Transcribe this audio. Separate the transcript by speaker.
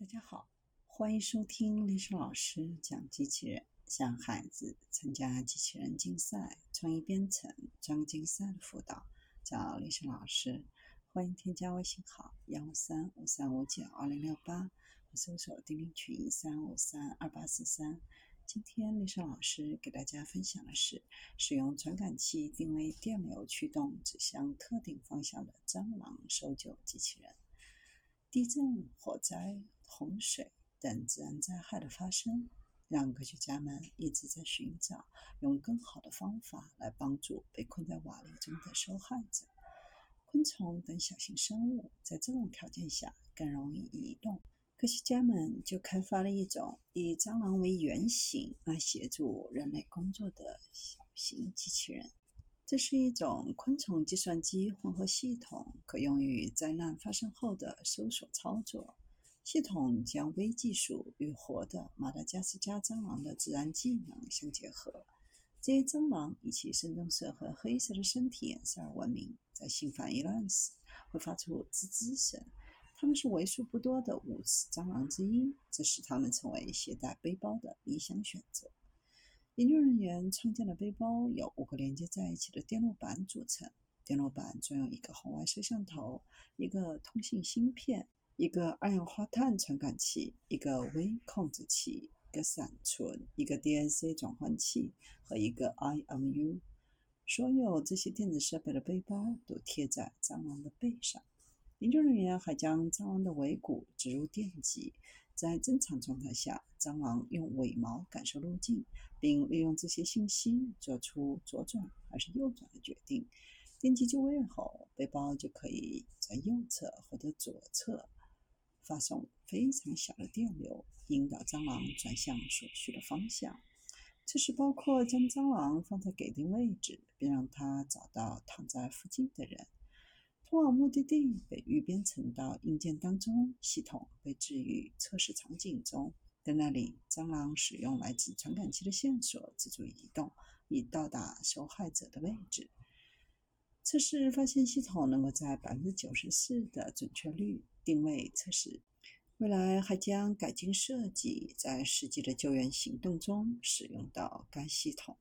Speaker 1: 大家好，欢迎收听历史老师讲机器人，向孩子参加机器人竞赛、创意编程、专竞赛的辅导，找历史老师。欢迎添加微信号幺三五三五九二零六八，或搜索钉钉群三五三二八四三。今天历史老师给大家分享的是使用传感器定位电流驱动指向特定方向的蟑螂搜救机器人。地震、火灾。洪水等自然灾害的发生，让科学家们一直在寻找用更好的方法来帮助被困在瓦砾中的受害者。昆虫等小型生物在这种条件下更容易移动，科学家们就开发了一种以蟑螂为原型来协助人类工作的小型机器人。这是一种昆虫计算机混合系统，可用于灾难发生后的搜索操作。系统将微技术与活的马达加斯加蟑螂的自然技能相结合。这些蟑螂以其深棕色和黑色的身体颜色而闻名，在心烦意乱时会发出吱吱声。它们是为数不多的无齿蟑螂之一，这使它们成为携带背包的理想选择。研究人员创建的背包由五个连接在一起的电路板组成，电路板装有一个红外摄像头、一个通信芯片。一个二氧化碳传感器，一个微控制器，一个闪存，一个 DNC 转换器和一个 IMU。所有这些电子设备的背包都贴在蟑螂的背上。研究人员还将蟑螂的尾骨植入电极，在正常状态下，蟑螂用尾毛感受路径，并利用这些信息做出左转还是右转的决定。电极就位后，背包就可以在右侧或者左侧。发送非常小的电流，引导蟑螂转向所需的方向。这是包括将蟑螂放在给定位置，并让它找到躺在附近的人。通往目的地被预编程到硬件当中，系统被置于测试场景中，在那里，蟑螂使用来自传感器的线索自主移动，以到达受害者的位置。测试发现，系统能够在百分之九十四的准确率定位测试。未来还将改进设计，在实际的救援行动中使用到该系统。